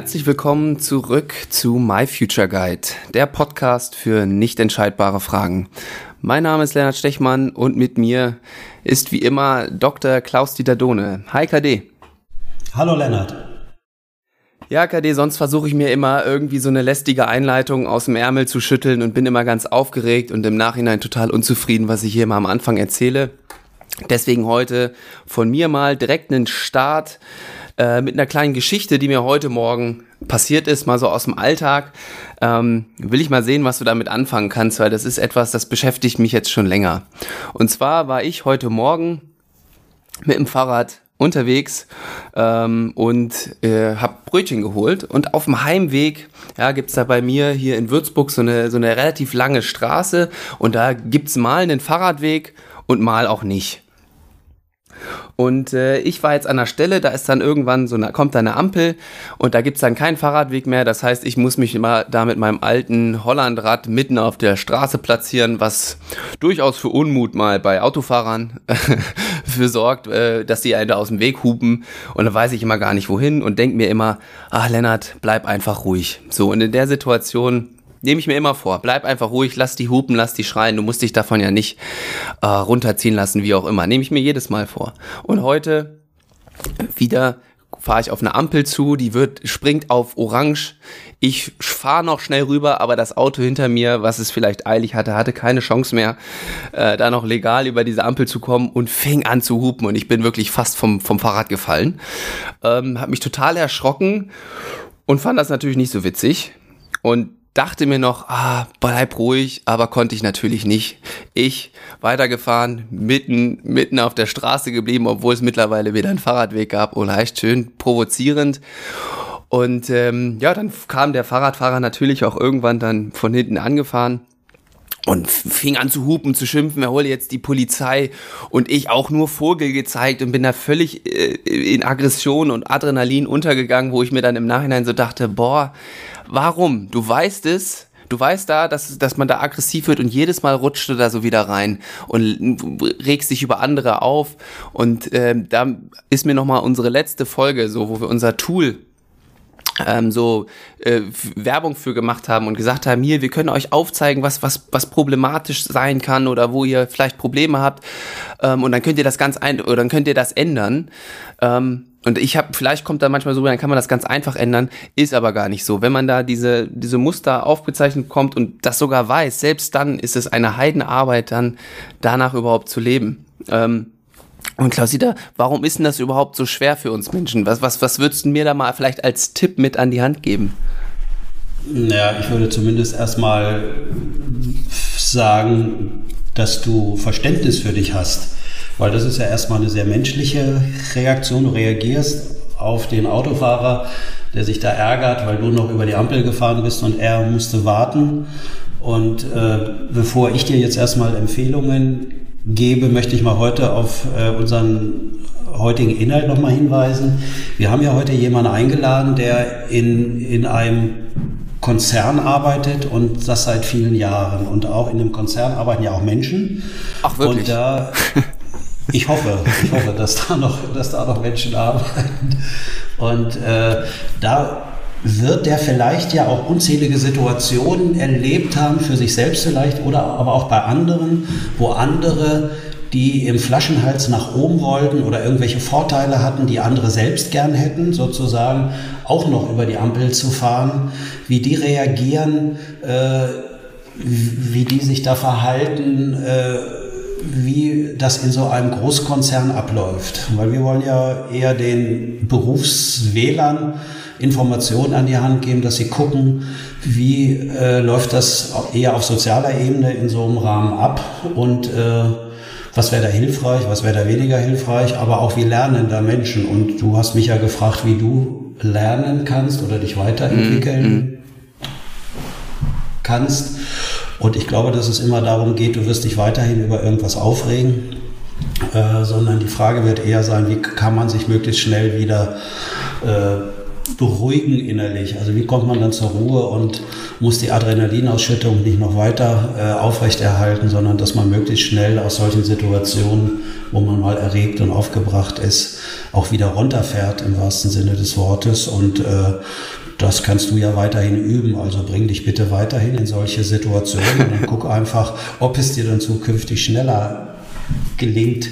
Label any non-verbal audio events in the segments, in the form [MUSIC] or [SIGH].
Herzlich willkommen zurück zu My Future Guide, der Podcast für nicht entscheidbare Fragen. Mein Name ist Lennart Stechmann und mit mir ist wie immer Dr. Klaus-Dieter Dohne. Hi KD. Hallo Lennart. Ja, KD, sonst versuche ich mir immer irgendwie so eine lästige Einleitung aus dem Ärmel zu schütteln und bin immer ganz aufgeregt und im Nachhinein total unzufrieden, was ich hier immer am Anfang erzähle. Deswegen heute von mir mal direkt einen Start äh, mit einer kleinen Geschichte, die mir heute Morgen passiert ist, mal so aus dem Alltag. Ähm, will ich mal sehen, was du damit anfangen kannst, weil das ist etwas, das beschäftigt mich jetzt schon länger. Und zwar war ich heute Morgen mit dem Fahrrad unterwegs ähm, und äh, habe Brötchen geholt und auf dem Heimweg ja, gibt da bei mir hier in Würzburg so eine, so eine relativ lange Straße und da gibt's mal einen Fahrradweg und mal auch nicht. Und äh, ich war jetzt an der Stelle, da ist dann irgendwann so eine, kommt eine Ampel und da gibt's dann keinen Fahrradweg mehr. Das heißt, ich muss mich immer da mit meinem alten Hollandrad mitten auf der Straße platzieren, was durchaus für Unmut mal bei Autofahrern [LAUGHS] für sorgt, äh, dass die einen da aus dem Weg hupen. Und dann weiß ich immer gar nicht wohin und denk mir immer, ach Lennart, bleib einfach ruhig. So, und in der Situation Nehme ich mir immer vor. Bleib einfach ruhig, lass die hupen, lass die schreien. Du musst dich davon ja nicht äh, runterziehen lassen, wie auch immer. Nehme ich mir jedes Mal vor. Und heute wieder fahre ich auf eine Ampel zu, die wird, springt auf Orange. Ich fahre noch schnell rüber, aber das Auto hinter mir, was es vielleicht eilig hatte, hatte keine Chance mehr, äh, da noch legal über diese Ampel zu kommen und fing an zu hupen und ich bin wirklich fast vom, vom Fahrrad gefallen. Ähm, hab mich total erschrocken und fand das natürlich nicht so witzig. Und dachte mir noch, ah, bleib ruhig, aber konnte ich natürlich nicht. Ich weitergefahren, mitten, mitten auf der Straße geblieben, obwohl es mittlerweile wieder einen Fahrradweg gab. Oh, leicht schön provozierend. Und ähm, ja, dann kam der Fahrradfahrer natürlich auch irgendwann dann von hinten angefahren und fing an zu hupen, zu schimpfen, er hole jetzt die Polizei und ich auch nur Vogel gezeigt und bin da völlig äh, in Aggression und Adrenalin untergegangen, wo ich mir dann im Nachhinein so dachte, boah, warum? Du weißt es, du weißt da, dass, dass man da aggressiv wird und jedes Mal rutscht du da so wieder rein und regst dich über andere auf und äh, da ist mir nochmal unsere letzte Folge, so wo wir unser Tool ähm, so äh, Werbung für gemacht haben und gesagt haben, hier, wir können euch aufzeigen, was, was, was problematisch sein kann oder wo ihr vielleicht Probleme habt ähm, und dann könnt ihr das ganz ein oder dann könnt ihr das ändern. Ähm, und ich habe, vielleicht kommt da manchmal so, dann kann man das ganz einfach ändern, ist aber gar nicht so. Wenn man da diese, diese Muster aufgezeichnet kommt und das sogar weiß, selbst dann ist es eine Heidenarbeit, dann danach überhaupt zu leben. Ähm, und Klausita, warum ist denn das überhaupt so schwer für uns Menschen? Was, was, was würdest du mir da mal vielleicht als Tipp mit an die Hand geben? Ja, ich würde zumindest erstmal sagen, dass du Verständnis für dich hast. Weil das ist ja erstmal eine sehr menschliche Reaktion. Du reagierst auf den Autofahrer, der sich da ärgert, weil du noch über die Ampel gefahren bist und er musste warten. Und äh, bevor ich dir jetzt erstmal Empfehlungen gebe, möchte ich mal heute auf äh, unseren heutigen Inhalt nochmal hinweisen. Wir haben ja heute jemanden eingeladen, der in, in einem Konzern arbeitet und das seit vielen Jahren. Und auch in dem Konzern arbeiten ja auch Menschen. Ach wirklich? Und da, [LAUGHS] ich hoffe, ich hoffe, dass da noch, dass da noch Menschen arbeiten. Und äh, da wird der vielleicht ja auch unzählige Situationen erlebt haben, für sich selbst vielleicht oder aber auch bei anderen, wo andere, die im Flaschenhals nach oben wollten oder irgendwelche Vorteile hatten, die andere selbst gern hätten, sozusagen auch noch über die Ampel zu fahren, wie die reagieren, äh, wie die sich da verhalten, äh, wie das in so einem Großkonzern abläuft. Weil wir wollen ja eher den Berufswählern Informationen an die Hand geben, dass sie gucken, wie äh, läuft das eher auf sozialer Ebene in so einem Rahmen ab und äh, was wäre da hilfreich, was wäre da weniger hilfreich, aber auch wie lernen da Menschen. Und du hast mich ja gefragt, wie du lernen kannst oder dich weiterentwickeln mm, kannst. Und ich glaube, dass es immer darum geht, du wirst dich weiterhin über irgendwas aufregen, äh, sondern die Frage wird eher sein, wie kann man sich möglichst schnell wieder äh, beruhigen innerlich. Also wie kommt man dann zur Ruhe und muss die Adrenalinausschüttung nicht noch weiter äh, aufrechterhalten, sondern dass man möglichst schnell aus solchen Situationen, wo man mal erregt und aufgebracht ist, auch wieder runterfährt im wahrsten Sinne des Wortes. Und äh, das kannst du ja weiterhin üben. Also bring dich bitte weiterhin in solche Situationen und guck einfach, ob es dir dann zukünftig schneller gelingt,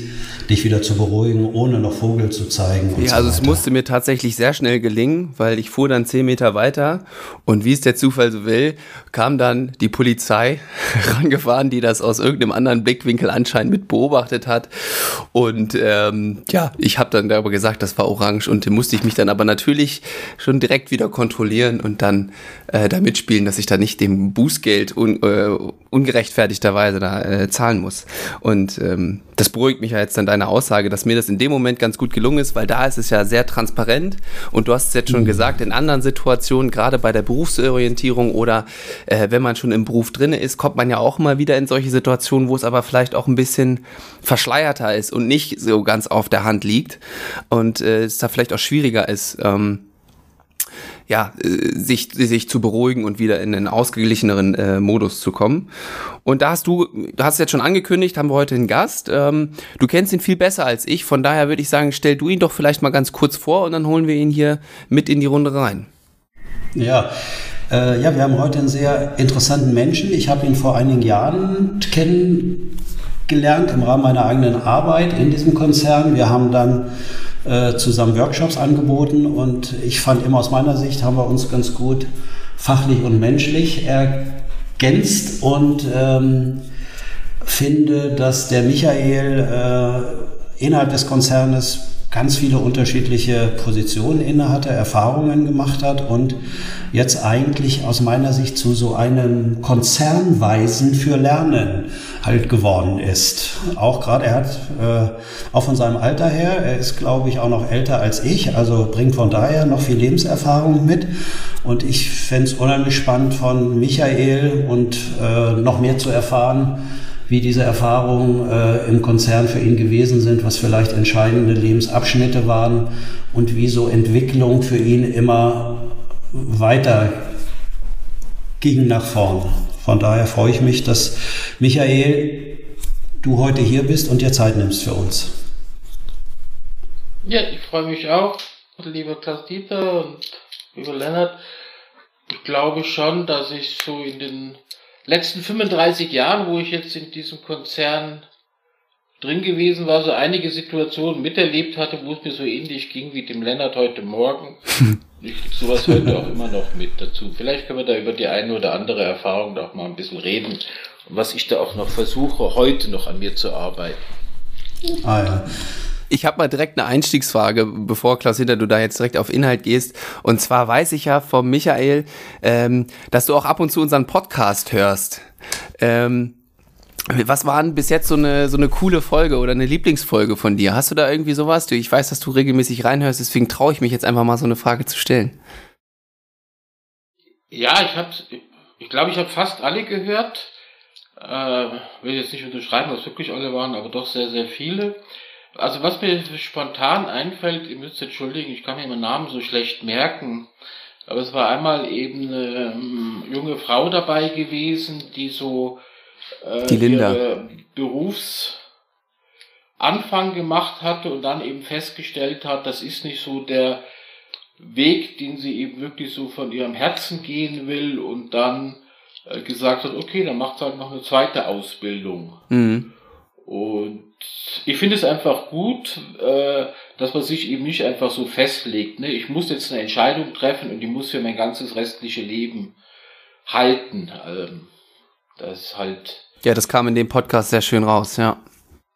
dich wieder zu beruhigen, ohne noch Vogel zu zeigen. ja, so also es musste mir tatsächlich sehr schnell gelingen, weil ich fuhr dann zehn Meter weiter und wie es der Zufall so will, kam dann die Polizei [LAUGHS] rangefahren, die das aus irgendeinem anderen Blickwinkel anscheinend mit beobachtet hat. Und ähm, ja, ich habe dann darüber gesagt, das war orange und musste ich mich dann aber natürlich schon direkt wieder kontrollieren und dann äh, da mitspielen, dass ich da nicht dem Bußgeld un, äh, ungerechtfertigterweise da äh, zahlen muss. Und ähm, das beruhigt mich ja jetzt dann deine Aussage, dass mir das in dem Moment ganz gut gelungen ist, weil da ist es ja sehr transparent und du hast es jetzt schon mhm. gesagt, in anderen Situationen, gerade bei der Berufsorientierung oder äh, wenn man schon im Beruf drin ist, kommt man ja auch mal wieder in solche Situationen, wo es aber vielleicht auch ein bisschen verschleierter ist und nicht so ganz auf der Hand liegt und äh, es da vielleicht auch schwieriger ist. Ähm, ja, äh, sich, sich zu beruhigen und wieder in einen ausgeglicheneren äh, Modus zu kommen. Und da hast du, du hast jetzt schon angekündigt, haben wir heute einen Gast. Ähm, du kennst ihn viel besser als ich, von daher würde ich sagen, stell du ihn doch vielleicht mal ganz kurz vor und dann holen wir ihn hier mit in die Runde rein. Ja, äh, ja, wir haben heute einen sehr interessanten Menschen. Ich habe ihn vor einigen Jahren kennengelernt im Rahmen meiner eigenen Arbeit in diesem Konzern. Wir haben dann äh, zusammen Workshops angeboten. Und ich fand immer aus meiner Sicht haben wir uns ganz gut fachlich und menschlich ergänzt. Und ähm, finde, dass der Michael äh, innerhalb des Konzernes ganz viele unterschiedliche Positionen innehatte, Erfahrungen gemacht hat und jetzt eigentlich aus meiner Sicht zu so einem Konzernweisen für Lernen halt geworden ist. Auch gerade, er hat äh, auch von seinem Alter her, er ist glaube ich auch noch älter als ich, also bringt von daher noch viel Lebenserfahrung mit. Und ich fände es unheimlich spannend von Michael und äh, noch mehr zu erfahren, wie diese Erfahrungen äh, im Konzern für ihn gewesen sind, was vielleicht entscheidende Lebensabschnitte waren und wie so Entwicklung für ihn immer weiter ging nach vorn. Von daher freue ich mich, dass Michael, du heute hier bist und dir Zeit nimmst für uns. Ja, ich freue mich auch, lieber Klaus-Dieter und lieber Lennart. Ich glaube schon, dass ich so in den letzten 35 Jahren, wo ich jetzt in diesem Konzern drin gewesen war, so einige Situationen miterlebt hatte, wo es mir so ähnlich ging wie dem Lennart heute Morgen. [LAUGHS] Ich sowas heute auch immer noch mit dazu. Vielleicht können wir da über die eine oder andere Erfahrung noch mal ein bisschen reden und was ich da auch noch versuche, heute noch an mir zu arbeiten. Ah ja. Ich habe mal direkt eine Einstiegsfrage, bevor Klaus Hinter du da jetzt direkt auf Inhalt gehst. Und zwar weiß ich ja vom Michael, ähm, dass du auch ab und zu unseren Podcast hörst. Ähm, was war denn bis jetzt so eine, so eine coole Folge oder eine Lieblingsfolge von dir? Hast du da irgendwie sowas? Ich weiß, dass du regelmäßig reinhörst, deswegen traue ich mich jetzt einfach mal so eine Frage zu stellen. Ja, ich habe, ich glaube, ich habe fast alle gehört. Äh, will jetzt nicht unterschreiben, was wirklich alle waren, aber doch sehr, sehr viele. Also was mir spontan einfällt, ihr müsst entschuldigen, ich kann mir meinen Namen so schlecht merken, aber es war einmal eben eine ähm, junge Frau dabei gewesen, die so äh, die Linda. Berufsanfang gemacht hatte und dann eben festgestellt hat, das ist nicht so der Weg, den sie eben wirklich so von ihrem Herzen gehen will und dann äh, gesagt hat, okay, dann macht sie halt noch eine zweite Ausbildung. Mhm. Und ich finde es einfach gut, äh, dass man sich eben nicht einfach so festlegt. Ne? Ich muss jetzt eine Entscheidung treffen und die muss für mein ganzes restliche Leben halten. Ähm, das ist halt. Ja, das kam in dem Podcast sehr schön raus, ja.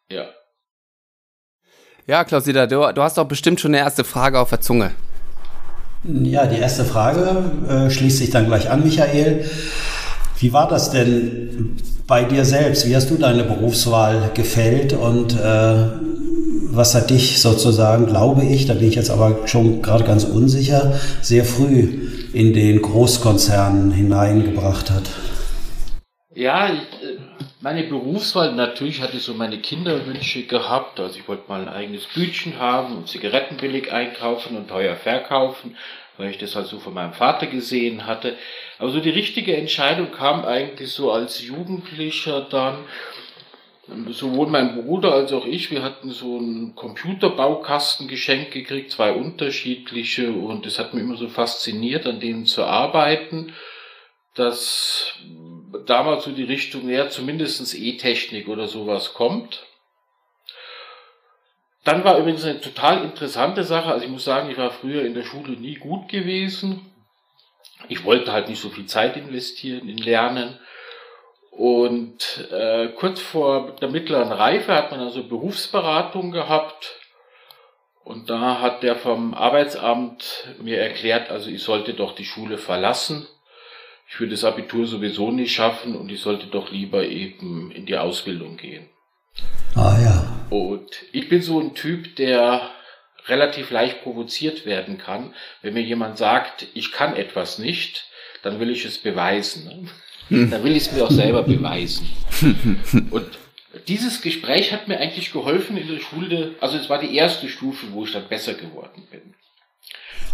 Ja. Ja, Klausida, du, du hast doch bestimmt schon eine erste Frage auf der Zunge. Ja, die erste Frage äh, schließt sich dann gleich an, Michael. Wie war das denn bei dir selbst? Wie hast du deine Berufswahl gefällt und äh, was hat dich sozusagen, glaube ich, da bin ich jetzt aber schon gerade ganz unsicher, sehr früh in den Großkonzernen hineingebracht hat? Ja, äh, meine Berufswahl, natürlich hatte ich so meine Kinderwünsche gehabt. Also ich wollte mal ein eigenes Bütchen haben und Zigaretten billig einkaufen und teuer verkaufen, weil ich das halt so von meinem Vater gesehen hatte. Aber so die richtige Entscheidung kam eigentlich so als Jugendlicher dann, sowohl mein Bruder als auch ich, wir hatten so einen Computerbaukasten geschenkt gekriegt, zwei unterschiedliche, und es hat mich immer so fasziniert, an denen zu arbeiten, dass damals so die Richtung, ja, zumindestens E-Technik oder sowas kommt. Dann war übrigens eine total interessante Sache, also ich muss sagen, ich war früher in der Schule nie gut gewesen. Ich wollte halt nicht so viel Zeit investieren in Lernen. Und äh, kurz vor der mittleren Reife hat man also Berufsberatung gehabt. Und da hat der vom Arbeitsamt mir erklärt, also ich sollte doch die Schule verlassen. Ich würde das Abitur sowieso nicht schaffen und ich sollte doch lieber eben in die Ausbildung gehen. Ah ja. Und ich bin so ein Typ, der relativ leicht provoziert werden kann. Wenn mir jemand sagt, ich kann etwas nicht, dann will ich es beweisen. Ne? Da will ich es mir auch selber beweisen. [LAUGHS] Und dieses Gespräch hat mir eigentlich geholfen in der Schule, also es war die erste Stufe, wo ich dann besser geworden bin.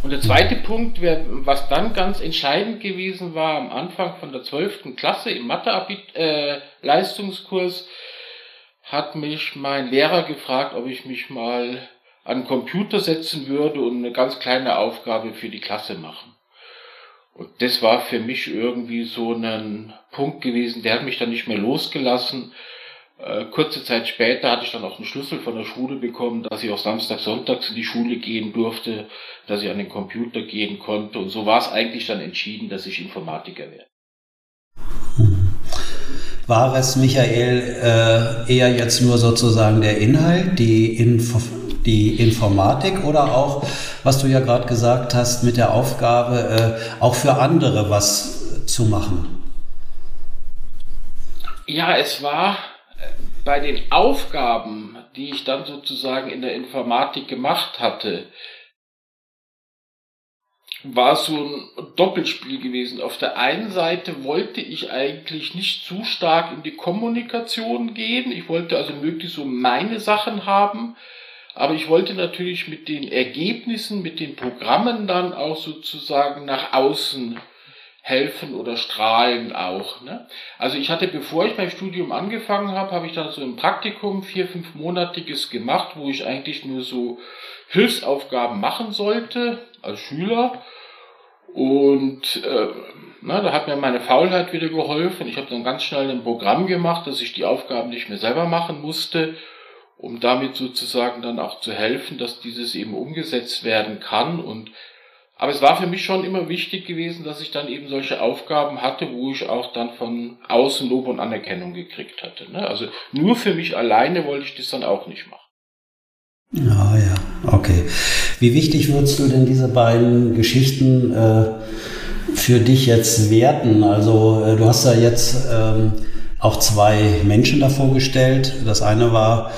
Und der zweite Punkt, was dann ganz entscheidend gewesen war am Anfang von der zwölften Klasse im Mathe-Leistungskurs, äh, hat mich mein Lehrer gefragt, ob ich mich mal an Computer setzen würde und eine ganz kleine Aufgabe für die Klasse machen. Und das war für mich irgendwie so ein Punkt gewesen, der hat mich dann nicht mehr losgelassen. Äh, kurze Zeit später hatte ich dann auch einen Schlüssel von der Schule bekommen, dass ich auch Samstag, Sonntags in die Schule gehen durfte, dass ich an den Computer gehen konnte. Und so war es eigentlich dann entschieden, dass ich Informatiker werde. War es, Michael, äh, eher jetzt nur sozusagen der Inhalt, die Info die Informatik oder auch, was du ja gerade gesagt hast, mit der Aufgabe, äh, auch für andere was zu machen? Ja, es war äh, bei den Aufgaben, die ich dann sozusagen in der Informatik gemacht hatte, war so ein Doppelspiel gewesen. Auf der einen Seite wollte ich eigentlich nicht zu stark in die Kommunikation gehen. Ich wollte also möglichst so meine Sachen haben. Aber ich wollte natürlich mit den Ergebnissen, mit den Programmen dann auch sozusagen nach außen helfen oder strahlen auch. Ne? Also ich hatte, bevor ich mein Studium angefangen habe, habe ich dann so ein Praktikum, vier, fünfmonatiges gemacht, wo ich eigentlich nur so Hilfsaufgaben machen sollte als Schüler. Und äh, na, da hat mir meine Faulheit wieder geholfen. Ich habe dann ganz schnell ein Programm gemacht, dass ich die Aufgaben nicht mehr selber machen musste um damit sozusagen dann auch zu helfen, dass dieses eben umgesetzt werden kann. Und aber es war für mich schon immer wichtig gewesen, dass ich dann eben solche Aufgaben hatte, wo ich auch dann von außen Lob und Anerkennung gekriegt hatte. Ne? Also nur für mich alleine wollte ich das dann auch nicht machen. Ja, ja, okay. Wie wichtig würdest du denn diese beiden Geschichten äh, für dich jetzt werten? Also äh, du hast ja jetzt ähm, auch zwei Menschen davor gestellt. Das eine war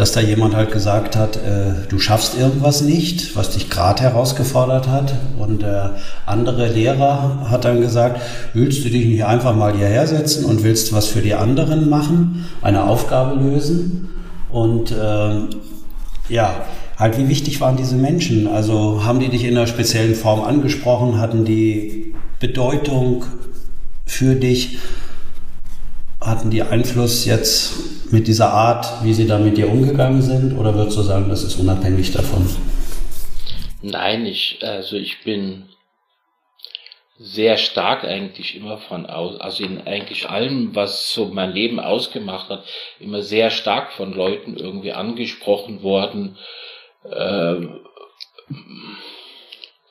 dass da jemand halt gesagt hat, äh, du schaffst irgendwas nicht, was dich gerade herausgefordert hat. Und der andere Lehrer hat dann gesagt, willst du dich nicht einfach mal hierher setzen und willst was für die anderen machen, eine Aufgabe lösen? Und äh, ja, halt wie wichtig waren diese Menschen? Also haben die dich in einer speziellen Form angesprochen, hatten die Bedeutung für dich? Hatten die Einfluss jetzt mit dieser Art, wie sie da mit dir umgegangen sind? Oder würdest du sagen, das ist unabhängig davon? Nein, ich, also ich bin sehr stark eigentlich immer von aus, also in eigentlich allem, was so mein Leben ausgemacht hat, immer sehr stark von Leuten irgendwie angesprochen worden, äh,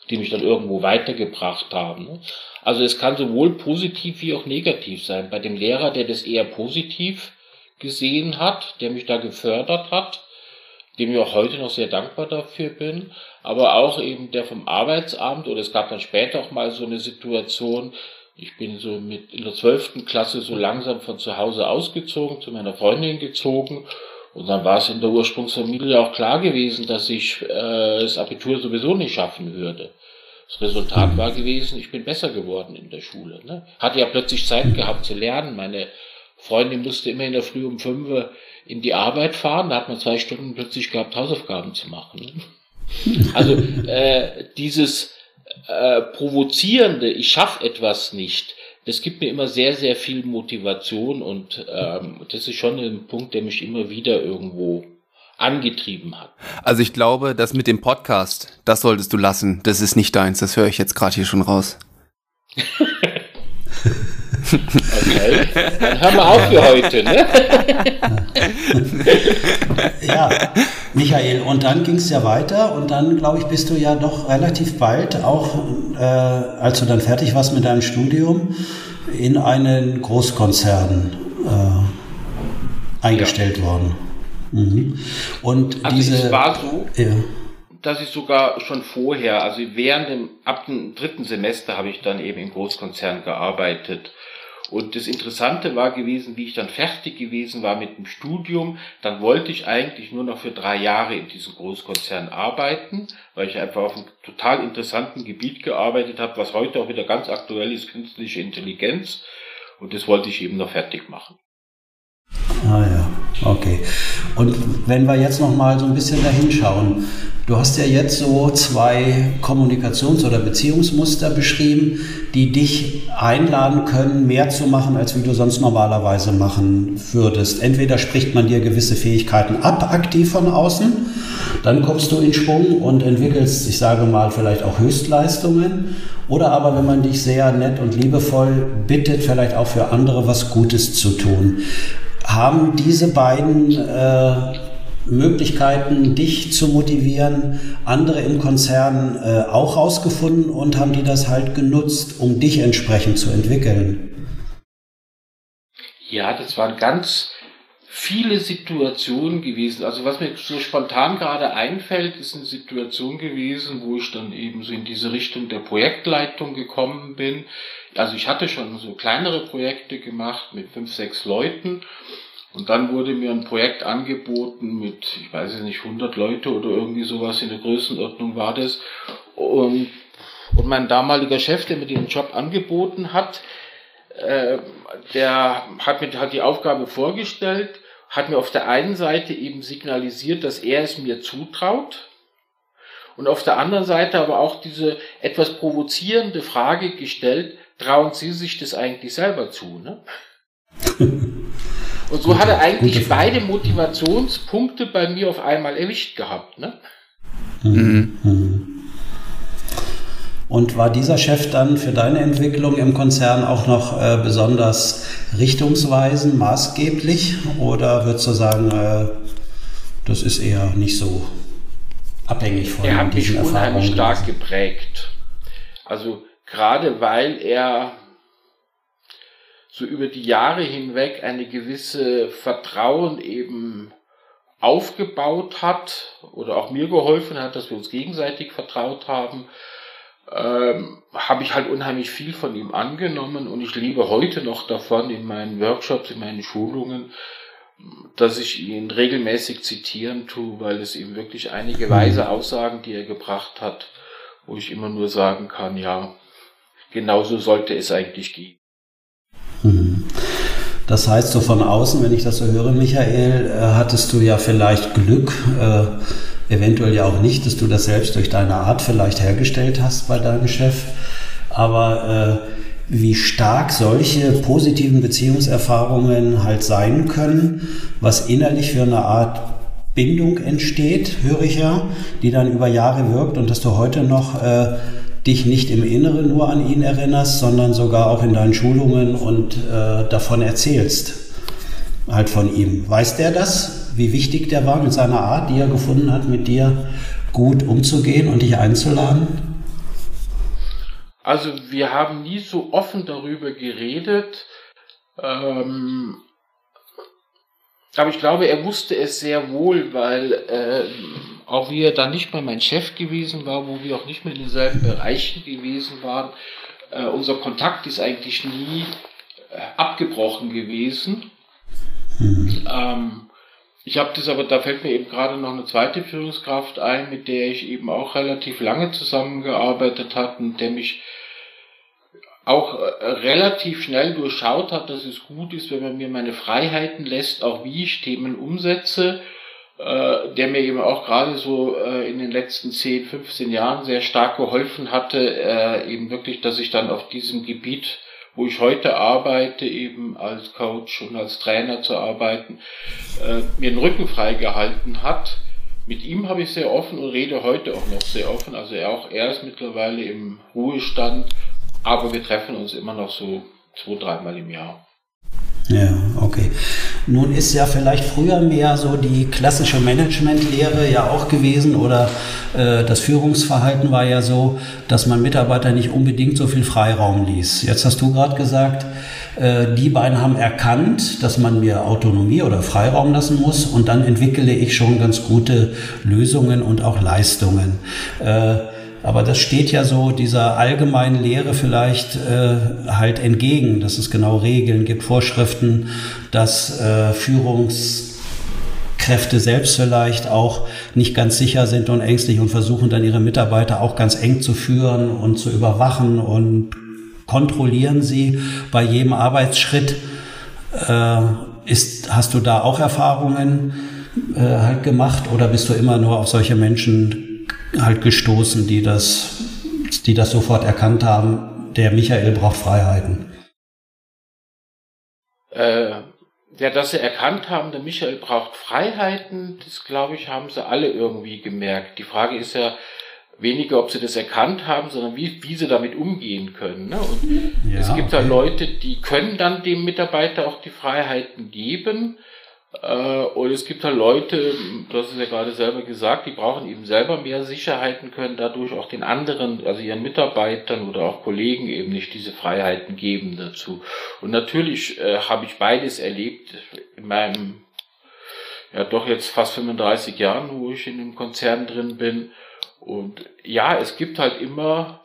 die mich dann irgendwo weitergebracht haben. Also es kann sowohl positiv wie auch negativ sein. Bei dem Lehrer, der das eher positiv gesehen hat, der mich da gefördert hat, dem ich auch heute noch sehr dankbar dafür bin, aber auch eben der vom Arbeitsamt oder es gab dann später auch mal so eine Situation, ich bin so mit in der zwölften Klasse so langsam von zu Hause ausgezogen, zu meiner Freundin gezogen und dann war es in der Ursprungsfamilie auch klar gewesen, dass ich äh, das Abitur sowieso nicht schaffen würde. Das Resultat war gewesen, ich bin besser geworden in der Schule. Ne? Hatte ja plötzlich Zeit gehabt zu lernen. Meine Freundin musste immer in der Früh um fünf in die Arbeit fahren. Da hat man zwei Stunden plötzlich gehabt, Hausaufgaben zu machen. Ne? [LAUGHS] Also äh, dieses äh, provozierende, ich schaff etwas nicht, das gibt mir immer sehr, sehr viel Motivation und ähm, das ist schon ein Punkt, der mich immer wieder irgendwo angetrieben hat. Also ich glaube, das mit dem Podcast, das solltest du lassen. Das ist nicht deins, das höre ich jetzt gerade hier schon raus. Okay, dann hören wir auf für heute. Ne? [LAUGHS] ja, Michael, und dann ging es ja weiter und dann, glaube ich, bist du ja doch relativ bald, auch äh, als du dann fertig warst mit deinem Studium, in einen Großkonzern äh, eingestellt ja. worden. Mhm. Und also diese, es war so, ja. dass ich sogar schon vorher, also während dem, ab dem dritten Semester habe ich dann eben im Großkonzern gearbeitet. Und das Interessante war gewesen, wie ich dann fertig gewesen war mit dem Studium, dann wollte ich eigentlich nur noch für drei Jahre in diesem Großkonzern arbeiten, weil ich einfach auf einem total interessanten Gebiet gearbeitet habe, was heute auch wieder ganz aktuell ist, künstliche Intelligenz. Und das wollte ich eben noch fertig machen. Ah ja, okay. Und wenn wir jetzt noch mal so ein bisschen dahin schauen, du hast ja jetzt so zwei Kommunikations- oder Beziehungsmuster beschrieben, die dich einladen können, mehr zu machen, als wie du sonst normalerweise machen würdest. Entweder spricht man dir gewisse Fähigkeiten ab, aktiv von außen, dann kommst du in Schwung und entwickelst, ich sage mal, vielleicht auch Höchstleistungen. Oder aber, wenn man dich sehr nett und liebevoll bittet, vielleicht auch für andere was Gutes zu tun. Haben diese beiden äh, Möglichkeiten, dich zu motivieren, andere im Konzern äh, auch rausgefunden und haben die das halt genutzt, um dich entsprechend zu entwickeln? Ja, das waren ganz viele Situationen gewesen. Also was mir so spontan gerade einfällt, ist eine Situation gewesen, wo ich dann eben so in diese Richtung der Projektleitung gekommen bin. Also ich hatte schon so kleinere Projekte gemacht mit fünf, sechs Leuten und dann wurde mir ein Projekt angeboten mit, ich weiß es nicht, 100 Leute oder irgendwie sowas in der Größenordnung war das. Und, und mein damaliger Chef, der mir den Job angeboten hat, äh, der hat mir hat die Aufgabe vorgestellt, hat mir auf der einen Seite eben signalisiert, dass er es mir zutraut. Und auf der anderen Seite aber auch diese etwas provozierende Frage gestellt, trauen Sie sich das eigentlich selber zu? Ne? [LAUGHS] Und so hat er eigentlich beide Motivationspunkte bei mir auf einmal erwischt gehabt. Ne? Mhm. Mhm. Und war dieser Chef dann für deine Entwicklung im Konzern auch noch äh, besonders richtungsweisend, maßgeblich? Oder würdest du sagen, äh, das ist eher nicht so abhängig von Er hat mich unheimlich stark geprägt. Also gerade weil er so über die Jahre hinweg eine gewisse Vertrauen eben aufgebaut hat oder auch mir geholfen hat, dass wir uns gegenseitig vertraut haben, ähm, habe ich halt unheimlich viel von ihm angenommen und ich lebe heute noch davon in meinen Workshops, in meinen Schulungen, dass ich ihn regelmäßig zitieren tue, weil es ihm wirklich einige weise Aussagen, die er gebracht hat, wo ich immer nur sagen kann, ja, genauso sollte es eigentlich gehen. Mhm. Das heißt, so von außen, wenn ich das so höre, Michael, äh, hattest du ja vielleicht Glück, äh, eventuell ja auch nicht, dass du das selbst durch deine Art vielleicht hergestellt hast bei deinem Chef. Aber äh, wie stark solche positiven Beziehungserfahrungen halt sein können, was innerlich für eine Art Bindung entsteht, höre ich ja, die dann über Jahre wirkt und dass du heute noch äh, dich nicht im Inneren nur an ihn erinnerst, sondern sogar auch in deinen Schulungen und äh, davon erzählst. Halt von ihm. Weiß der das, wie wichtig der war mit seiner Art, die er gefunden hat, mit dir gut umzugehen und dich einzuladen? Also wir haben nie so offen darüber geredet. Ähm, aber ich glaube, er wusste es sehr wohl, weil äh, auch wie er dann nicht mehr mein Chef gewesen war, wo wir auch nicht mehr in denselben Bereichen gewesen waren, äh, unser Kontakt ist eigentlich nie äh, abgebrochen gewesen. Mhm. Ähm, ich habe das aber, da fällt mir eben gerade noch eine zweite Führungskraft ein, mit der ich eben auch relativ lange zusammengearbeitet habe und der mich auch äh, relativ schnell durchschaut hat, dass es gut ist, wenn man mir meine Freiheiten lässt, auch wie ich Themen umsetze äh, der mir eben auch gerade so äh, in den letzten 10, 15 Jahren sehr stark geholfen hatte, äh, eben wirklich, dass ich dann auf diesem Gebiet, wo ich heute arbeite, eben als Coach und als Trainer zu arbeiten, äh, mir den Rücken freigehalten hat. Mit ihm habe ich sehr offen und rede heute auch noch sehr offen. Also er auch er ist mittlerweile im Ruhestand, aber wir treffen uns immer noch so zwei, dreimal im Jahr. Ja, okay. Nun ist ja vielleicht früher mehr so die klassische Managementlehre ja auch gewesen oder äh, das Führungsverhalten war ja so, dass man Mitarbeiter nicht unbedingt so viel Freiraum ließ. Jetzt hast du gerade gesagt, äh, die beiden haben erkannt, dass man mir Autonomie oder Freiraum lassen muss und dann entwickle ich schon ganz gute Lösungen und auch Leistungen. Äh, aber das steht ja so dieser allgemeinen Lehre vielleicht äh, halt entgegen, dass es genau Regeln gibt, Vorschriften, dass äh, Führungskräfte selbst vielleicht auch nicht ganz sicher sind und ängstlich und versuchen dann ihre Mitarbeiter auch ganz eng zu führen und zu überwachen und kontrollieren sie bei jedem Arbeitsschritt. Äh, ist, hast du da auch Erfahrungen äh, halt gemacht oder bist du immer nur auf solche Menschen halt gestoßen, die das, die das sofort erkannt haben. Der Michael braucht Freiheiten. Äh, ja, dass sie erkannt haben, der Michael braucht Freiheiten, das glaube ich, haben sie alle irgendwie gemerkt. Die Frage ist ja weniger, ob sie das erkannt haben, sondern wie, wie sie damit umgehen können. Ne? Und ja, es gibt okay. ja Leute, die können dann dem Mitarbeiter auch die Freiheiten geben äh, und es gibt halt Leute, du hast es ja gerade selber gesagt, die brauchen eben selber mehr Sicherheiten, können dadurch auch den anderen, also ihren Mitarbeitern oder auch Kollegen eben nicht diese Freiheiten geben dazu. Und natürlich äh, habe ich beides erlebt in meinem, ja doch jetzt fast 35 Jahren, wo ich in einem Konzern drin bin. Und ja, es gibt halt immer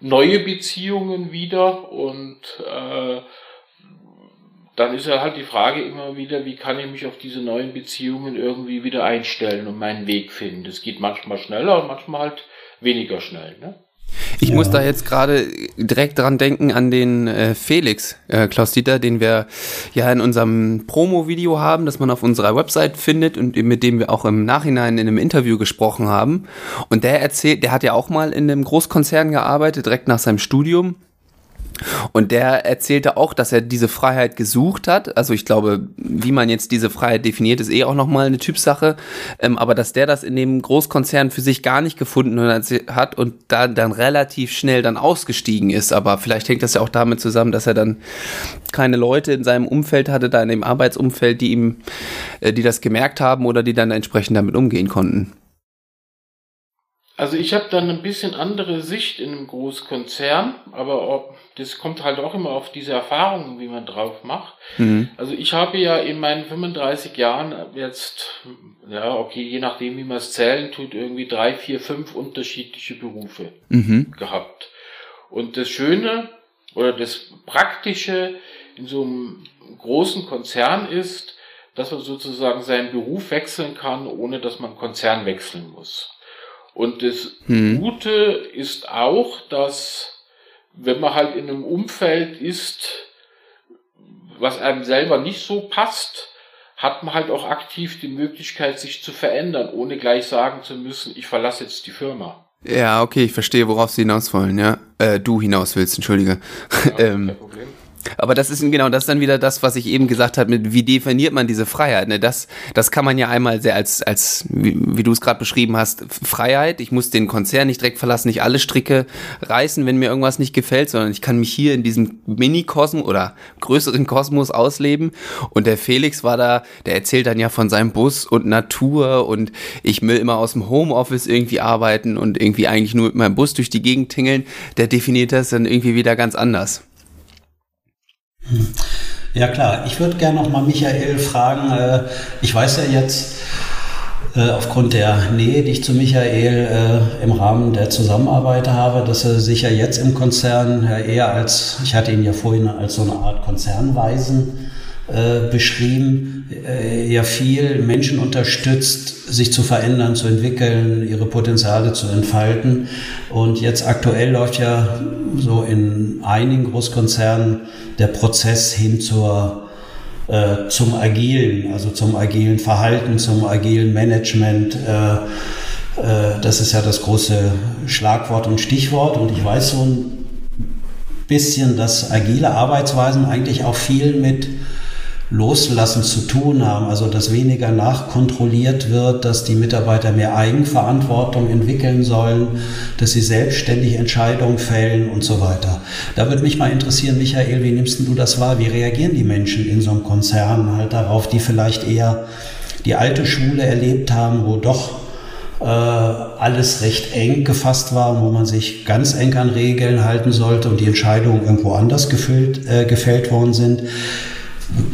neue Beziehungen wieder und äh, dann ist ja halt die Frage immer wieder, wie kann ich mich auf diese neuen Beziehungen irgendwie wieder einstellen und meinen Weg finden. Das geht manchmal schneller und manchmal halt weniger schnell. Ne? Ich ja. muss da jetzt gerade direkt dran denken an den äh, Felix äh, Klaus Dieter, den wir ja in unserem Promo-Video haben, das man auf unserer Website findet und mit dem wir auch im Nachhinein in einem Interview gesprochen haben. Und der erzählt, der hat ja auch mal in einem Großkonzern gearbeitet, direkt nach seinem Studium und der erzählte auch, dass er diese Freiheit gesucht hat. Also ich glaube, wie man jetzt diese Freiheit definiert, ist eh auch nochmal eine Typsache. Ähm, aber dass der das in dem Großkonzern für sich gar nicht gefunden hat und da dann relativ schnell dann ausgestiegen ist. Aber vielleicht hängt das ja auch damit zusammen, dass er dann keine Leute in seinem Umfeld hatte, da in dem Arbeitsumfeld, die ihm, äh, die das gemerkt haben oder die dann entsprechend damit umgehen konnten. Also ich habe dann ein bisschen andere Sicht in einem Großkonzern, aber das kommt halt auch immer auf diese Erfahrungen, wie man drauf macht. Mhm. Also ich habe ja in meinen 35 Jahren jetzt, ja, okay, je nachdem, wie man es zählen tut, irgendwie drei, vier, fünf unterschiedliche Berufe mhm. gehabt. Und das Schöne oder das Praktische in so einem großen Konzern ist, dass man sozusagen seinen Beruf wechseln kann, ohne dass man Konzern wechseln muss. Und das hm. Gute ist auch, dass wenn man halt in einem Umfeld ist, was einem selber nicht so passt, hat man halt auch aktiv die Möglichkeit, sich zu verändern, ohne gleich sagen zu müssen, ich verlasse jetzt die Firma. Ja, okay, ich verstehe, worauf Sie hinaus wollen, ja. Äh, du hinaus willst, entschuldige. Ja, [LAUGHS] ähm, kein Problem. Aber das ist genau, das ist dann wieder das, was ich eben gesagt habe, mit wie definiert man diese Freiheit. Ne? Das, das kann man ja einmal sehr als, als wie, wie du es gerade beschrieben hast, Freiheit. Ich muss den Konzern nicht direkt verlassen, nicht alle Stricke reißen, wenn mir irgendwas nicht gefällt, sondern ich kann mich hier in diesem Mini-Kosmos oder größeren Kosmos ausleben. Und der Felix war da, der erzählt dann ja von seinem Bus und Natur und ich will immer aus dem Homeoffice irgendwie arbeiten und irgendwie eigentlich nur mit meinem Bus durch die Gegend tingeln. Der definiert das dann irgendwie wieder ganz anders. Ja klar, ich würde gerne noch mal Michael fragen. Äh, ich weiß ja jetzt äh, aufgrund der Nähe, die ich zu Michael äh, im Rahmen der Zusammenarbeit habe, dass er sich ja jetzt im Konzern eher als, ich hatte ihn ja vorhin als so eine Art Konzernweisen beschrieben, ja viel Menschen unterstützt, sich zu verändern, zu entwickeln, ihre Potenziale zu entfalten. Und jetzt aktuell läuft ja so in einigen Großkonzernen der Prozess hin zur, äh, zum agilen, also zum agilen Verhalten, zum agilen Management. Äh, äh, das ist ja das große Schlagwort und Stichwort. Und ich weiß so ein bisschen, dass agile Arbeitsweisen eigentlich auch viel mit Loslassen zu tun haben, also dass weniger nachkontrolliert wird, dass die Mitarbeiter mehr Eigenverantwortung entwickeln sollen, dass sie selbstständig Entscheidungen fällen und so weiter. Da würde mich mal interessieren, Michael, wie nimmst du das wahr? Wie reagieren die Menschen in so einem Konzern halt darauf, die vielleicht eher die alte Schule erlebt haben, wo doch äh, alles recht eng gefasst war, wo man sich ganz eng an Regeln halten sollte und die Entscheidungen irgendwo anders gefüllt, äh, gefällt worden sind.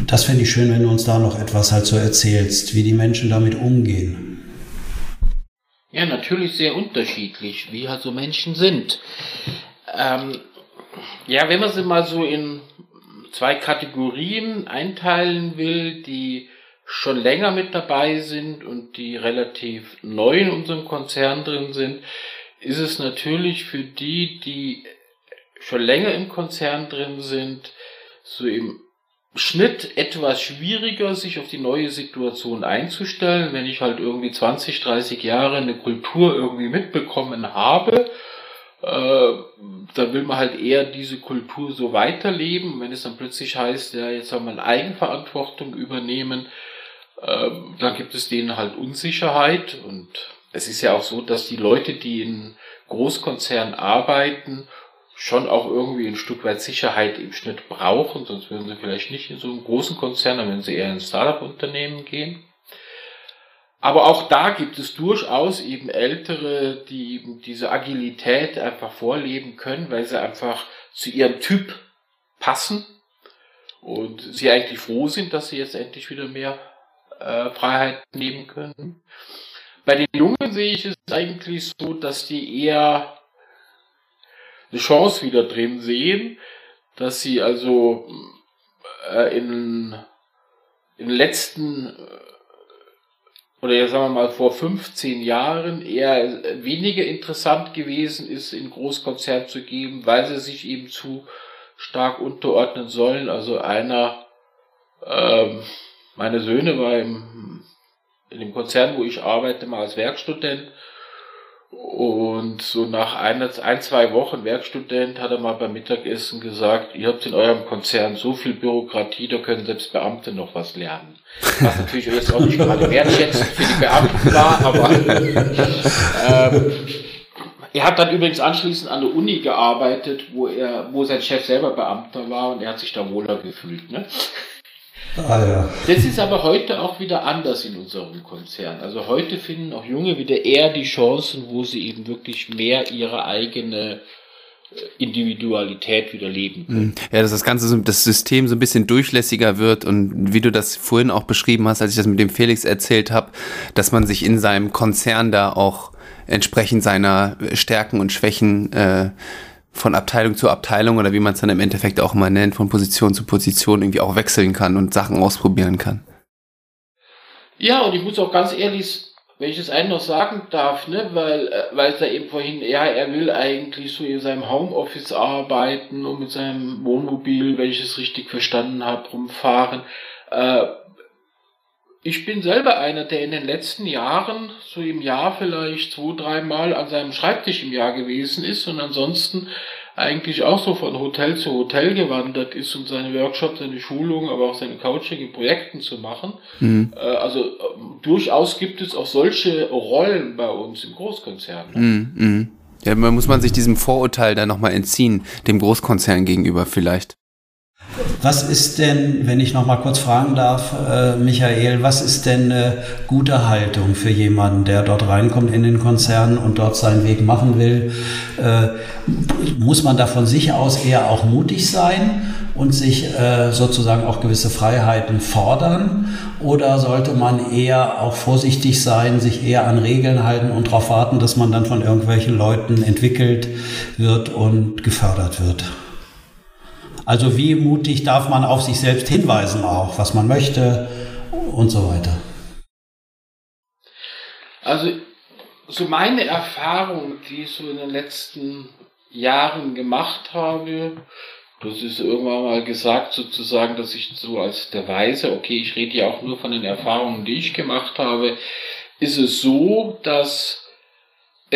Das fände ich schön, wenn du uns da noch etwas halt so erzählst, wie die Menschen damit umgehen. Ja, natürlich sehr unterschiedlich, wie halt so Menschen sind. Ähm, ja, wenn man sie mal so in zwei Kategorien einteilen will, die schon länger mit dabei sind und die relativ neu in unserem Konzern drin sind, ist es natürlich für die, die schon länger im Konzern drin sind, so im Schnitt etwas schwieriger, sich auf die neue Situation einzustellen, wenn ich halt irgendwie 20, 30 Jahre eine Kultur irgendwie mitbekommen habe. Äh, da will man halt eher diese Kultur so weiterleben. Wenn es dann plötzlich heißt, ja, jetzt soll man Eigenverantwortung übernehmen, äh, dann gibt es denen halt Unsicherheit. Und es ist ja auch so, dass die Leute, die in Großkonzernen arbeiten, schon auch irgendwie ein Stück weit Sicherheit im Schnitt brauchen, sonst würden sie vielleicht nicht in so einem großen Konzern, dann würden sie eher in Startup-Unternehmen gehen. Aber auch da gibt es durchaus eben Ältere, die diese Agilität einfach vorleben können, weil sie einfach zu ihrem Typ passen und sie eigentlich froh sind, dass sie jetzt endlich wieder mehr äh, Freiheit nehmen können. Bei den Jungen sehe ich es eigentlich so, dass die eher eine Chance wieder drin sehen, dass sie also äh, in, den letzten äh, oder ja sagen wir mal vor 15 Jahren eher weniger interessant gewesen ist, in Großkonzert zu geben, weil sie sich eben zu stark unterordnen sollen. Also einer, ähm, meine Söhne war im, in dem Konzern, wo ich arbeite, mal als Werkstudent und so nach ein, ein, zwei Wochen Werkstudent hat er mal beim Mittagessen gesagt, ihr habt in eurem Konzern so viel Bürokratie, da können selbst Beamte noch was lernen. Was natürlich jetzt auch nicht gerade wertschätzend für die Beamten war, aber ähm, er hat dann übrigens anschließend an der Uni gearbeitet, wo er, wo sein Chef selber Beamter war und er hat sich da wohler gefühlt. Ne? Ah, ja. Das ist aber heute auch wieder anders in unserem Konzern. Also heute finden auch Junge wieder eher die Chancen, wo sie eben wirklich mehr ihre eigene äh, Individualität wieder leben können. Mhm. Ja, dass das ganze das System so ein bisschen durchlässiger wird und wie du das vorhin auch beschrieben hast, als ich das mit dem Felix erzählt habe, dass man sich in seinem Konzern da auch entsprechend seiner Stärken und Schwächen äh, von Abteilung zu Abteilung oder wie man es dann im Endeffekt auch mal nennt, von Position zu Position irgendwie auch wechseln kann und Sachen ausprobieren kann. Ja, und ich muss auch ganz ehrlich, wenn ich es einen noch sagen darf, ne, weil, äh, weil es da eben vorhin, ja, er will eigentlich so in seinem Homeoffice arbeiten und mit seinem Wohnmobil, wenn ich es richtig verstanden habe, rumfahren. Äh, ich bin selber einer, der in den letzten Jahren so im Jahr vielleicht zwei, dreimal an seinem Schreibtisch im Jahr gewesen ist und ansonsten eigentlich auch so von Hotel zu Hotel gewandert ist, um seine Workshops, seine Schulungen, aber auch seine Coaching in Projekten zu machen. Mhm. Äh, also ähm, durchaus gibt es auch solche Rollen bei uns im Großkonzern. Mhm. Mhm. Ja, man muss man sich diesem Vorurteil dann nochmal entziehen, dem Großkonzern gegenüber vielleicht. Was ist denn, wenn ich noch mal kurz fragen darf, äh, Michael, was ist denn eine gute Haltung für jemanden, der dort reinkommt in den Konzern und dort seinen Weg machen will? Äh, muss man da von sich aus eher auch mutig sein und sich äh, sozusagen auch gewisse Freiheiten fordern? Oder sollte man eher auch vorsichtig sein, sich eher an Regeln halten und darauf warten, dass man dann von irgendwelchen Leuten entwickelt wird und gefördert wird? Also wie mutig darf man auf sich selbst hinweisen auch, was man möchte und so weiter. Also so meine Erfahrung, die ich so in den letzten Jahren gemacht habe, das ist irgendwann mal gesagt sozusagen, dass ich so als der Weise, okay, ich rede ja auch nur von den Erfahrungen, die ich gemacht habe, ist es so, dass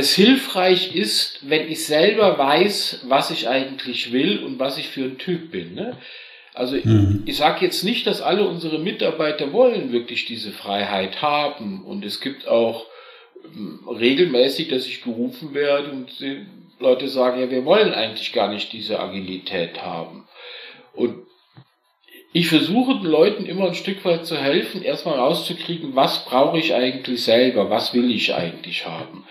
es hilfreich ist, wenn ich selber weiß, was ich eigentlich will und was ich für ein Typ bin. Ne? Also mhm. ich, sage jetzt nicht, dass alle unsere Mitarbeiter wollen wirklich diese Freiheit haben. Und es gibt auch ähm, regelmäßig, dass ich gerufen werde und die Leute sagen, ja, wir wollen eigentlich gar nicht diese Agilität haben. Und ich versuche den Leuten immer ein Stück weit zu helfen, erstmal rauszukriegen, was brauche ich eigentlich selber, was will ich eigentlich haben.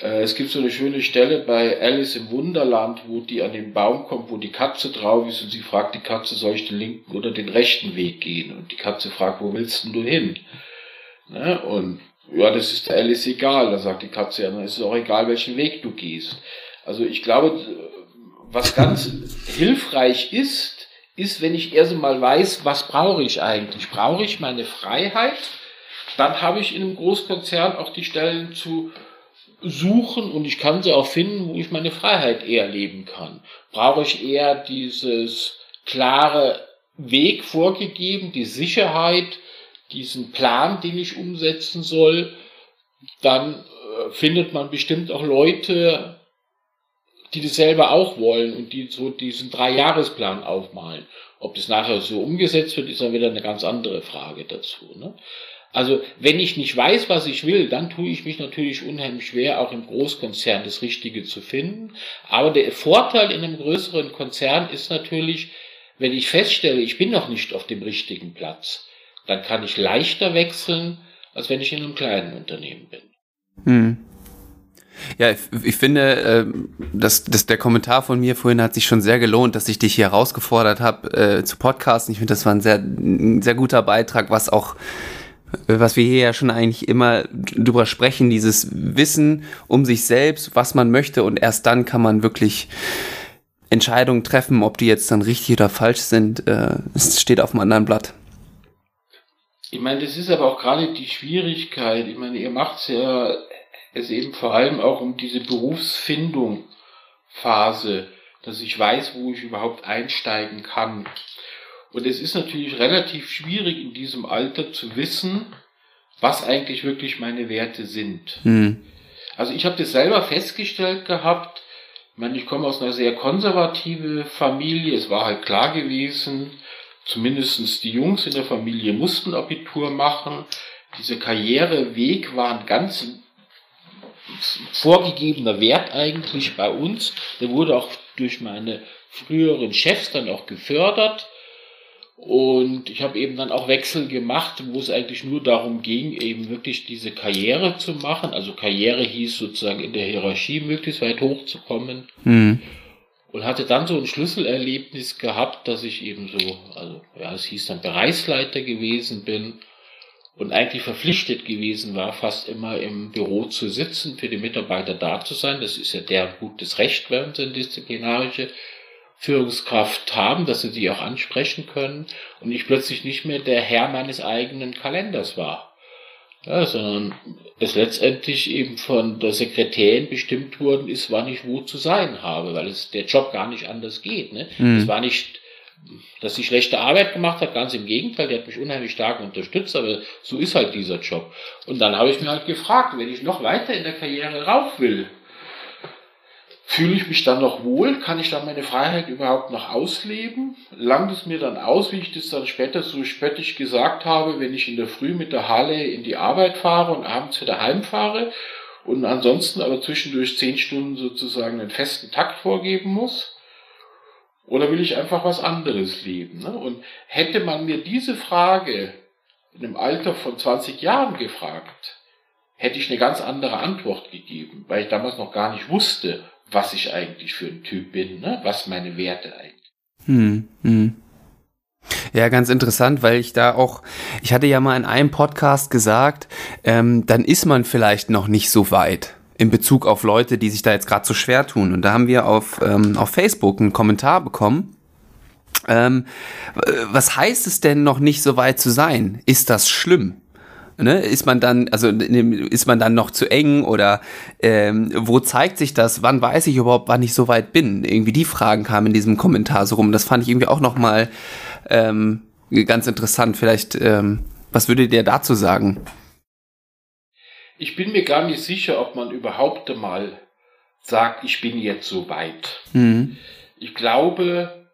Äh, es gibt so eine schöne Stelle bei Alice im Wunderland, wo die an den Baum kommt, wo die Katze drauf ist und sie fragt die Katze, soll ich den linken oder den rechten Weg gehen? Und die Katze fragt, wo willst denn du hin? Ne? Und ja, das ist der Alice egal. Da sagt die Katze, ja, dann ist es auch egal, welchen Weg du gehst. Also ich glaube, was ganz hilfreich ist, ist, wenn ich erst einmal weiß, was brauche ich eigentlich? Brauche ich meine Freiheit? Dann habe ich in einem Großkonzern auch die Stellen zu suchen und ich kann sie auch finden, wo ich meine Freiheit eher leben kann. Brauche ich eher dieses klare Weg vorgegeben, die Sicherheit, diesen Plan, den ich umsetzen soll, dann äh, findet man bestimmt auch Leute, die das selber auch wollen und die so diesen Dreijahresplan aufmalen. Ob das nachher so umgesetzt wird, ist dann wieder eine ganz andere Frage dazu. Ne? Also wenn ich nicht weiß, was ich will, dann tue ich mich natürlich unheimlich schwer, auch im Großkonzern das Richtige zu finden. Aber der Vorteil in einem größeren Konzern ist natürlich, wenn ich feststelle, ich bin noch nicht auf dem richtigen Platz, dann kann ich leichter wechseln, als wenn ich in einem kleinen Unternehmen bin. Hm. Ja, ich, ich finde, äh, dass, dass der Kommentar von mir vorhin hat sich schon sehr gelohnt, dass ich dich hier herausgefordert habe äh, zu podcasten. Ich finde, das war ein sehr, ein sehr guter Beitrag, was auch was wir hier ja schon eigentlich immer drüber sprechen, dieses Wissen um sich selbst, was man möchte und erst dann kann man wirklich Entscheidungen treffen, ob die jetzt dann richtig oder falsch sind. Äh, es steht auf einem anderen Blatt. Ich meine, das ist aber auch gerade die Schwierigkeit. Ich meine, ihr macht es ja es eben vor allem auch um diese Berufsfindung Phase, dass ich weiß, wo ich überhaupt einsteigen kann. Und es ist natürlich relativ schwierig in diesem Alter zu wissen, was eigentlich wirklich meine Werte sind. Mhm. Also ich habe das selber festgestellt gehabt. Ich meine, ich komme aus einer sehr konservative Familie. Es war halt klar gewesen, zumindestens die Jungs in der Familie mussten Abitur machen. Dieser Karriereweg war ein ganz vorgegebener Wert eigentlich bei uns. Der wurde auch durch meine früheren Chefs dann auch gefördert. Und ich habe eben dann auch Wechsel gemacht, wo es eigentlich nur darum ging, eben wirklich diese Karriere zu machen. Also Karriere hieß sozusagen in der Hierarchie möglichst weit hochzukommen. Mhm. Und hatte dann so ein Schlüsselerlebnis gehabt, dass ich eben so, also ja, es hieß dann Bereichsleiter gewesen bin und eigentlich verpflichtet gewesen war, fast immer im Büro zu sitzen, für die Mitarbeiter da zu sein. Das ist ja der gutes Recht, wenn sie eine disziplinarische Führungskraft haben, dass sie die auch ansprechen können und ich plötzlich nicht mehr der Herr meines eigenen Kalenders war. Ja, sondern es letztendlich eben von der Sekretärin bestimmt worden ist, wann ich wo zu sein habe, weil es der Job gar nicht anders geht. Ne? Mhm. Es war nicht, dass sie schlechte Arbeit gemacht hat, ganz im Gegenteil, die hat mich unheimlich stark unterstützt, aber so ist halt dieser Job. Und dann habe ich mir halt gefragt, wenn ich noch weiter in der Karriere rauf will, Fühle ich mich dann noch wohl? Kann ich dann meine Freiheit überhaupt noch ausleben? Langt es mir dann aus, wie ich das dann später so spöttisch gesagt habe, wenn ich in der Früh mit der Harley in die Arbeit fahre und abends wieder heimfahre und ansonsten aber zwischendurch zehn Stunden sozusagen einen festen Takt vorgeben muss? Oder will ich einfach was anderes leben? Ne? Und hätte man mir diese Frage in einem Alter von 20 Jahren gefragt, hätte ich eine ganz andere Antwort gegeben, weil ich damals noch gar nicht wusste, was ich eigentlich für ein Typ bin, ne? was meine Werte eigentlich. Hm, hm. Ja, ganz interessant, weil ich da auch, ich hatte ja mal in einem Podcast gesagt, ähm, dann ist man vielleicht noch nicht so weit in Bezug auf Leute, die sich da jetzt gerade so schwer tun. Und da haben wir auf, ähm, auf Facebook einen Kommentar bekommen. Ähm, was heißt es denn noch nicht so weit zu sein? Ist das schlimm? Ne? Ist man dann, also ist man dann noch zu eng oder ähm, wo zeigt sich das? Wann weiß ich überhaupt, wann ich so weit bin? Irgendwie die Fragen kamen in diesem Kommentar so rum. Das fand ich irgendwie auch nochmal ähm, ganz interessant. Vielleicht, ähm, was würdet ihr dazu sagen? ich bin mir gar nicht sicher, ob man überhaupt mal sagt, ich bin jetzt so weit. Mhm. Ich glaube,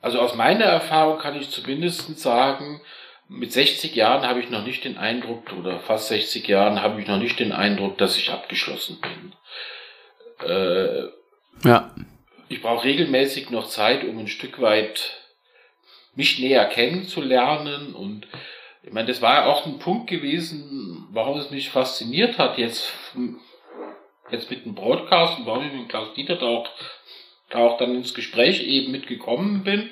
also aus meiner Erfahrung kann ich zumindest sagen, mit 60 Jahren habe ich noch nicht den Eindruck, oder fast 60 Jahren habe ich noch nicht den Eindruck, dass ich abgeschlossen bin. Äh, ja. Ich brauche regelmäßig noch Zeit, um ein Stück weit mich näher kennenzulernen und ich meine, das war ja auch ein Punkt gewesen, warum es mich fasziniert hat, jetzt, jetzt mit dem Broadcast und warum ich mit Klaus Dieter da auch, da auch dann ins Gespräch eben mitgekommen bin,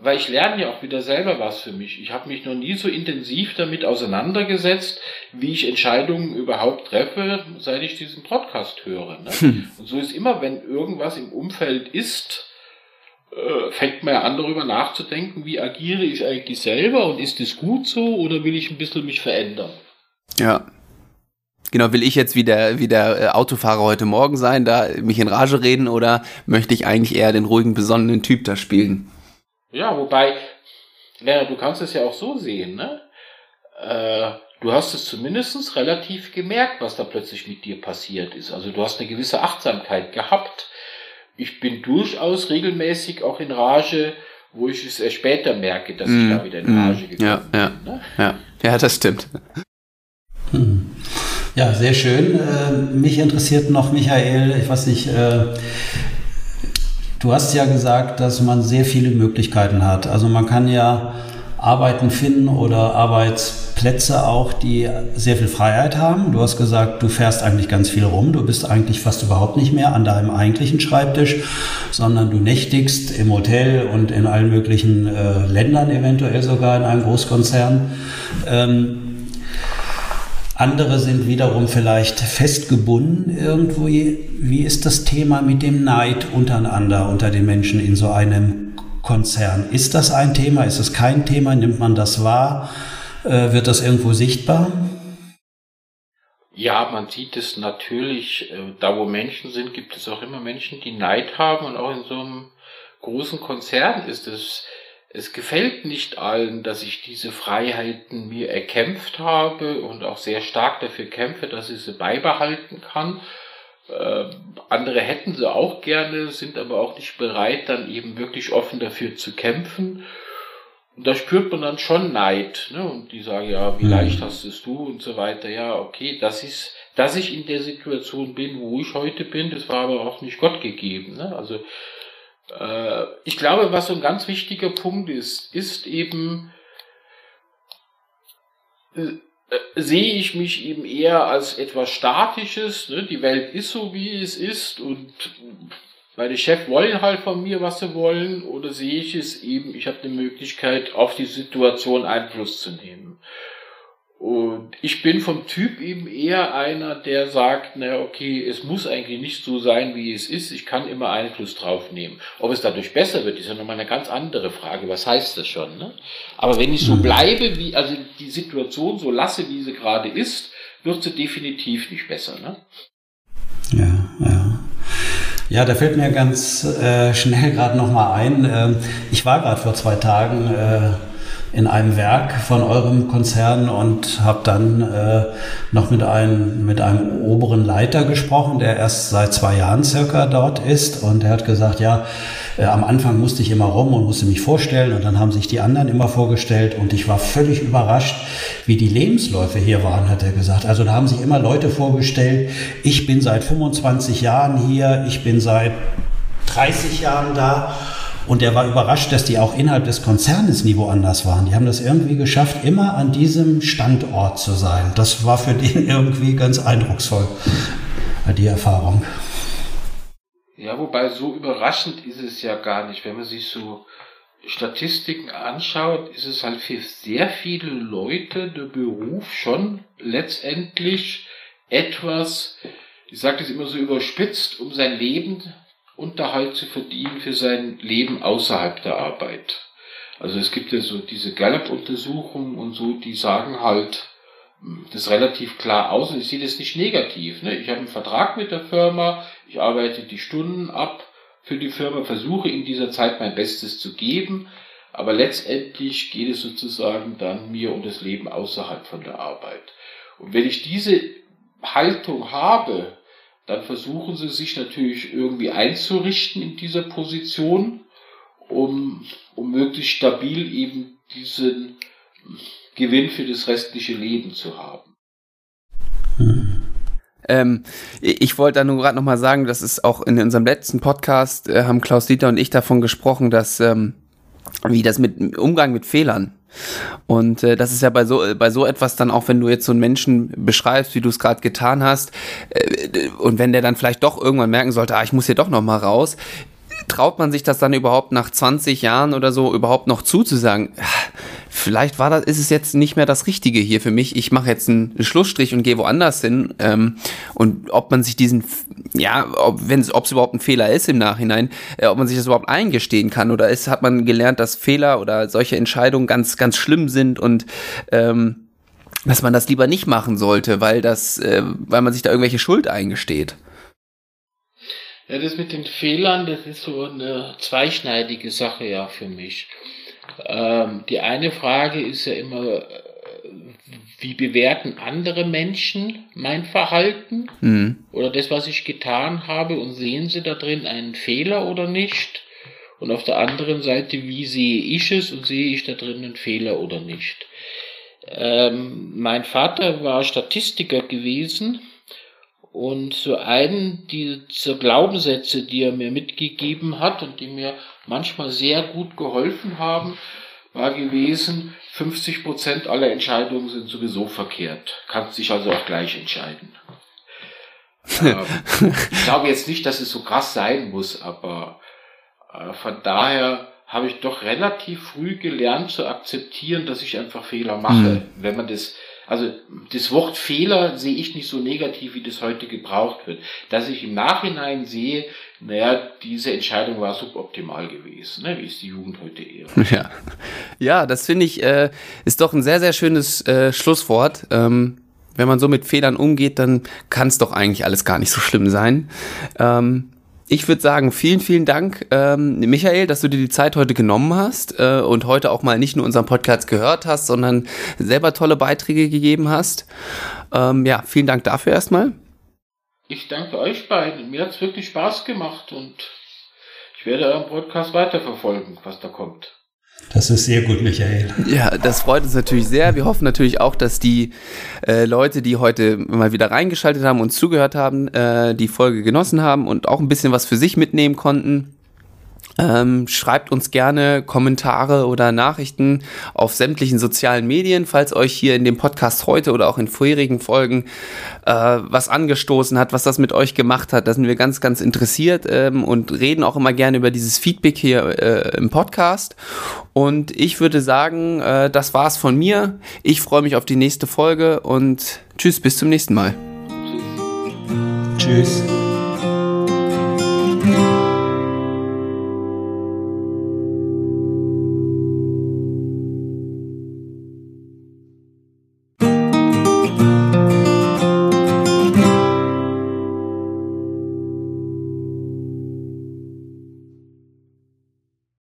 weil ich lerne ja auch wieder selber was für mich. Ich habe mich noch nie so intensiv damit auseinandergesetzt, wie ich Entscheidungen überhaupt treffe, seit ich diesen Podcast höre. Ne? Hm. Und so ist immer, wenn irgendwas im Umfeld ist, äh, fängt man ja an darüber nachzudenken, wie agiere ich eigentlich selber und ist es gut so oder will ich ein bisschen mich verändern? Ja. Genau, will ich jetzt wie der, wie der äh, Autofahrer heute Morgen sein, da mich in Rage reden oder möchte ich eigentlich eher den ruhigen, besonnenen Typ da spielen? Ja, wobei, Lena, du kannst es ja auch so sehen, ne? Äh, du hast es zumindest relativ gemerkt, was da plötzlich mit dir passiert ist. Also du hast eine gewisse Achtsamkeit gehabt ich bin durchaus regelmäßig auch in Rage, wo ich es erst später merke, dass mm, ich da wieder in mm. Rage gekommen ja, bin. Ja, ne? ja. ja, das stimmt. Hm. Ja, sehr schön. Äh, mich interessiert noch, Michael, ich weiß nicht, äh, du hast ja gesagt, dass man sehr viele Möglichkeiten hat. Also man kann ja Arbeiten finden oder Arbeitsplätze auch, die sehr viel Freiheit haben. Du hast gesagt, du fährst eigentlich ganz viel rum. Du bist eigentlich fast überhaupt nicht mehr an deinem eigentlichen Schreibtisch, sondern du nächtigst im Hotel und in allen möglichen äh, Ländern, eventuell sogar in einem Großkonzern. Ähm, andere sind wiederum vielleicht festgebunden irgendwo. Wie ist das Thema mit dem Neid untereinander unter den Menschen in so einem Konzern. Ist das ein Thema? Ist es kein Thema? Nimmt man das wahr? Äh, wird das irgendwo sichtbar? Ja, man sieht es natürlich, äh, da wo Menschen sind, gibt es auch immer Menschen, die Neid haben und auch in so einem großen Konzern ist es, es gefällt nicht allen, dass ich diese Freiheiten mir erkämpft habe und auch sehr stark dafür kämpfe, dass ich sie beibehalten kann. Äh, andere hätten sie auch gerne, sind aber auch nicht bereit, dann eben wirklich offen dafür zu kämpfen. Und da spürt man dann schon Neid. Ne? Und die sagen, ja, wie mhm. leicht hast es du und so weiter. Ja, okay, das ist, dass ich in der Situation bin, wo ich heute bin, das war aber auch nicht Gott gegeben. Ne? Also äh, ich glaube, was so ein ganz wichtiger Punkt ist, ist eben, äh, äh, sehe ich mich eben eher als etwas Statisches. Ne? Die Welt ist so, wie es ist und meine Chefs wollen halt von mir, was sie wollen, oder sehe ich es eben, ich habe eine Möglichkeit, auf die Situation Einfluss zu nehmen. Und ich bin vom Typ eben eher einer, der sagt, na okay, es muss eigentlich nicht so sein, wie es ist. Ich kann immer Einfluss drauf nehmen. Ob es dadurch besser wird, ist ja nochmal eine ganz andere Frage. Was heißt das schon? Ne? Aber wenn ich so mhm. bleibe, wie, also die Situation so lasse, wie sie gerade ist, wird sie definitiv nicht besser. Ne? Ja, ja. Ja, da fällt mir ganz äh, schnell [LAUGHS] gerade nochmal ein. Äh, ich war gerade vor zwei Tagen äh, in einem Werk von eurem Konzern und habe dann äh, noch mit einem, mit einem oberen Leiter gesprochen, der erst seit zwei Jahren circa dort ist. Und er hat gesagt, ja, äh, am Anfang musste ich immer rum und musste mich vorstellen. Und dann haben sich die anderen immer vorgestellt. Und ich war völlig überrascht, wie die Lebensläufe hier waren, hat er gesagt. Also da haben sich immer Leute vorgestellt, ich bin seit 25 Jahren hier, ich bin seit 30 Jahren da und er war überrascht, dass die auch innerhalb des Konzernes nie woanders waren. Die haben das irgendwie geschafft, immer an diesem Standort zu sein. Das war für den [LAUGHS] irgendwie ganz eindrucksvoll, die Erfahrung. Ja, wobei so überraschend ist es ja gar nicht. Wenn man sich so Statistiken anschaut, ist es halt für sehr viele Leute der Beruf schon letztendlich etwas, ich sage das immer so überspitzt, um sein Leben Unterhalt zu verdienen für sein Leben außerhalb der Arbeit. Also es gibt ja so diese Gallup-Untersuchungen und so, die sagen halt hm, das relativ klar aus und ich sehe das nicht negativ. Ne? Ich habe einen Vertrag mit der Firma, ich arbeite die Stunden ab für die Firma, versuche in dieser Zeit mein Bestes zu geben, aber letztendlich geht es sozusagen dann mir um das Leben außerhalb von der Arbeit. Und wenn ich diese Haltung habe, dann versuchen sie sich natürlich irgendwie einzurichten in dieser Position, um, um möglichst stabil eben diesen Gewinn für das restliche Leben zu haben. Ähm, ich wollte da nur gerade nochmal sagen, das ist auch in unserem letzten Podcast, äh, haben Klaus Dieter und ich davon gesprochen, dass ähm, wie das mit Umgang mit Fehlern. Und äh, das ist ja bei so bei so etwas dann auch, wenn du jetzt so einen Menschen beschreibst, wie du es gerade getan hast, äh, und wenn der dann vielleicht doch irgendwann merken sollte, ah, ich muss hier doch noch mal raus, traut man sich das dann überhaupt nach 20 Jahren oder so überhaupt noch zuzusagen? Vielleicht war das, ist es jetzt nicht mehr das Richtige hier für mich. Ich mache jetzt einen Schlussstrich und gehe woanders hin. Ähm, und ob man sich diesen, ja, ob wenn ob es überhaupt ein Fehler ist im Nachhinein, äh, ob man sich das überhaupt eingestehen kann oder ist, hat man gelernt, dass Fehler oder solche Entscheidungen ganz, ganz schlimm sind und ähm, dass man das lieber nicht machen sollte, weil das, äh, weil man sich da irgendwelche Schuld eingesteht. Ja, das mit den Fehlern, das ist so eine zweischneidige Sache ja für mich. Ähm, die eine Frage ist ja immer, äh, wie bewerten andere Menschen mein Verhalten mhm. oder das, was ich getan habe und sehen sie da drin einen Fehler oder nicht? Und auf der anderen Seite, wie sehe ich es und sehe ich da drin einen Fehler oder nicht? Ähm, mein Vater war Statistiker gewesen und so einen dieser Glaubenssätze, die er mir mitgegeben hat und die mir manchmal sehr gut geholfen haben, war gewesen, 50 Prozent aller Entscheidungen sind sowieso verkehrt. Kannst dich also auch gleich entscheiden. [LAUGHS] ähm, ich glaube jetzt nicht, dass es so krass sein muss, aber äh, von daher habe ich doch relativ früh gelernt zu akzeptieren, dass ich einfach Fehler mache. Mhm. Wenn man das also das Wort Fehler sehe ich nicht so negativ, wie das heute gebraucht wird. Dass ich im Nachhinein sehe, naja, diese Entscheidung war suboptimal gewesen, ne? wie es die Jugend heute eher. [LAUGHS] Ja, ja das finde ich, äh, ist doch ein sehr, sehr schönes äh, Schlusswort. Ähm, wenn man so mit Fehlern umgeht, dann kann es doch eigentlich alles gar nicht so schlimm sein. Ähm, ich würde sagen, vielen, vielen Dank, ähm, Michael, dass du dir die Zeit heute genommen hast äh, und heute auch mal nicht nur unseren Podcast gehört hast, sondern selber tolle Beiträge gegeben hast. Ähm, ja, vielen Dank dafür erstmal. Ich danke euch beiden. Mir hat es wirklich Spaß gemacht und ich werde euren Podcast weiterverfolgen, was da kommt. Das ist sehr gut, Michael. Ja, das freut uns natürlich sehr. Wir hoffen natürlich auch, dass die äh, Leute, die heute mal wieder reingeschaltet haben und zugehört haben, äh, die Folge genossen haben und auch ein bisschen was für sich mitnehmen konnten. Ähm, schreibt uns gerne Kommentare oder Nachrichten auf sämtlichen sozialen Medien, falls euch hier in dem Podcast heute oder auch in vorherigen Folgen äh, was angestoßen hat, was das mit euch gemacht hat. Da sind wir ganz, ganz interessiert ähm, und reden auch immer gerne über dieses Feedback hier äh, im Podcast. Und ich würde sagen, äh, das war's von mir. Ich freue mich auf die nächste Folge und tschüss, bis zum nächsten Mal. Tschüss.